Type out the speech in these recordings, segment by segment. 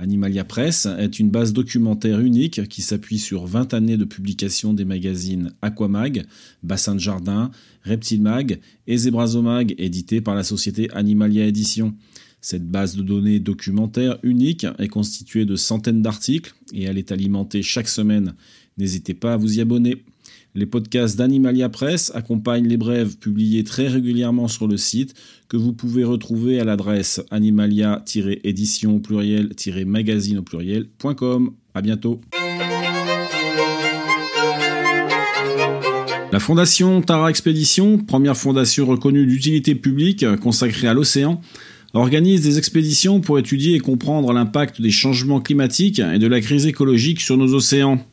Animalia Press est une base documentaire unique qui s'appuie sur 20 années de publication des magazines Aquamag, Bassin de Jardin, Reptile Mag et Zebrazomag, édité par la société Animalia Édition. Cette base de données documentaire unique est constituée de centaines d'articles et elle est alimentée chaque semaine. N'hésitez pas à vous y abonner. Les podcasts d'Animalia Press accompagnent les brèves publiées très régulièrement sur le site que vous pouvez retrouver à l'adresse animalia-édition au pluriel-magazine au. À bientôt. La fondation Tara Expédition, première fondation reconnue d'utilité publique consacrée à l'océan, organise des expéditions pour étudier et comprendre l'impact des changements climatiques et de la crise écologique sur nos océans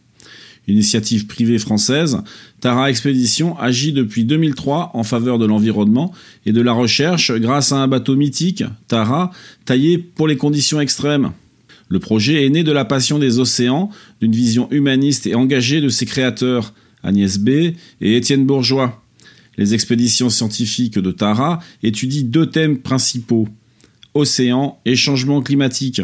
initiative privée française, Tara Expédition agit depuis 2003 en faveur de l'environnement et de la recherche grâce à un bateau mythique, Tara, taillé pour les conditions extrêmes. Le projet est né de la passion des océans, d'une vision humaniste et engagée de ses créateurs, Agnès B. et Étienne Bourgeois. Les expéditions scientifiques de Tara étudient deux thèmes principaux océan et changement climatique.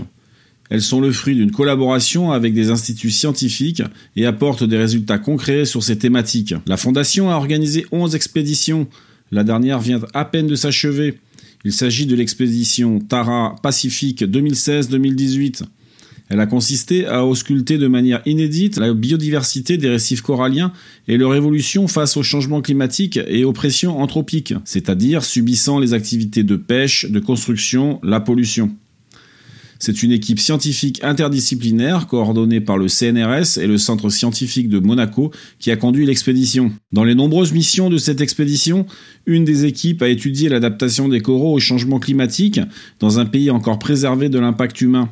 Elles sont le fruit d'une collaboration avec des instituts scientifiques et apportent des résultats concrets sur ces thématiques. La Fondation a organisé 11 expéditions. La dernière vient à peine de s'achever. Il s'agit de l'expédition Tara Pacifique 2016-2018. Elle a consisté à ausculter de manière inédite la biodiversité des récifs coralliens et leur évolution face au changement climatique et aux pressions anthropiques, c'est-à-dire subissant les activités de pêche, de construction, la pollution. C'est une équipe scientifique interdisciplinaire coordonnée par le CNRS et le Centre scientifique de Monaco qui a conduit l'expédition. Dans les nombreuses missions de cette expédition, une des équipes a étudié l'adaptation des coraux au changement climatique dans un pays encore préservé de l'impact humain.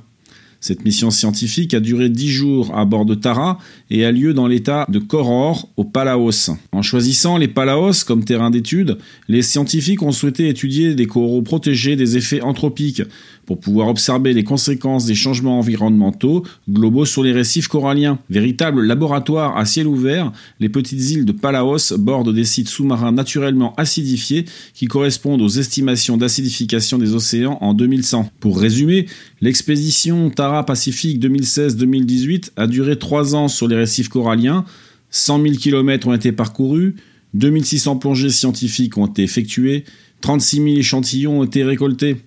Cette mission scientifique a duré dix jours à bord de Tara et a lieu dans l'état de Koror, au Palaos. En choisissant les Palaos comme terrain d'étude, les scientifiques ont souhaité étudier des coraux protégés des effets anthropiques pour pouvoir observer les conséquences des changements environnementaux globaux sur les récifs coralliens. Véritable laboratoire à ciel ouvert, les petites îles de Palaos bordent des sites sous-marins naturellement acidifiés qui correspondent aux estimations d'acidification des océans en 2100. Pour résumer, l'expédition Tara Pacifique 2016-2018 a duré 3 ans sur les récifs coralliens, 100 000 km ont été parcourus, 2600 plongées scientifiques ont été effectuées, 36 000 échantillons ont été récoltés.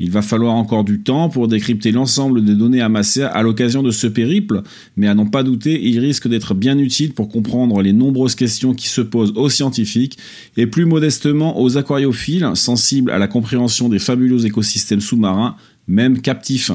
Il va falloir encore du temps pour décrypter l'ensemble des données amassées à l'occasion de ce périple, mais à n'en pas douter, il risque d'être bien utile pour comprendre les nombreuses questions qui se posent aux scientifiques et plus modestement aux aquariophiles sensibles à la compréhension des fabuleux écosystèmes sous-marins, même captifs.